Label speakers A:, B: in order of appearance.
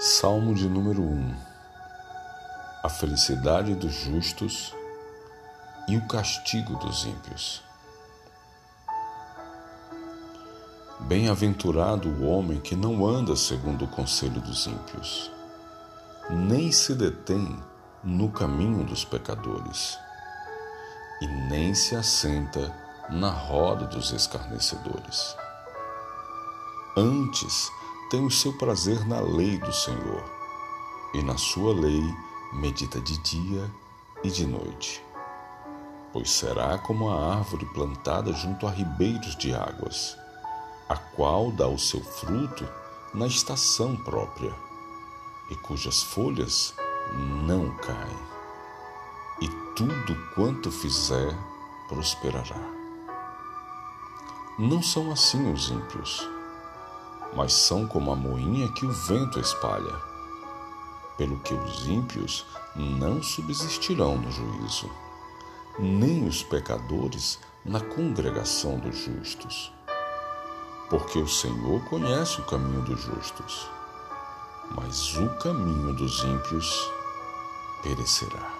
A: Salmo de número 1 A felicidade dos justos e o castigo dos ímpios. Bem-aventurado o homem que não anda segundo o conselho dos ímpios, nem se detém no caminho dos pecadores, e nem se assenta na roda dos escarnecedores. Antes, tem o seu prazer na lei do Senhor, e na sua lei medita de dia e de noite. Pois será como a árvore plantada junto a ribeiros de águas, a qual dá o seu fruto na estação própria, e cujas folhas não caem, e tudo quanto fizer prosperará. Não são assim os ímpios mas são como a moinha que o vento espalha. Pelo que os ímpios não subsistirão no juízo, nem os pecadores na congregação dos justos. Porque o Senhor conhece o caminho dos justos, mas o caminho dos ímpios perecerá.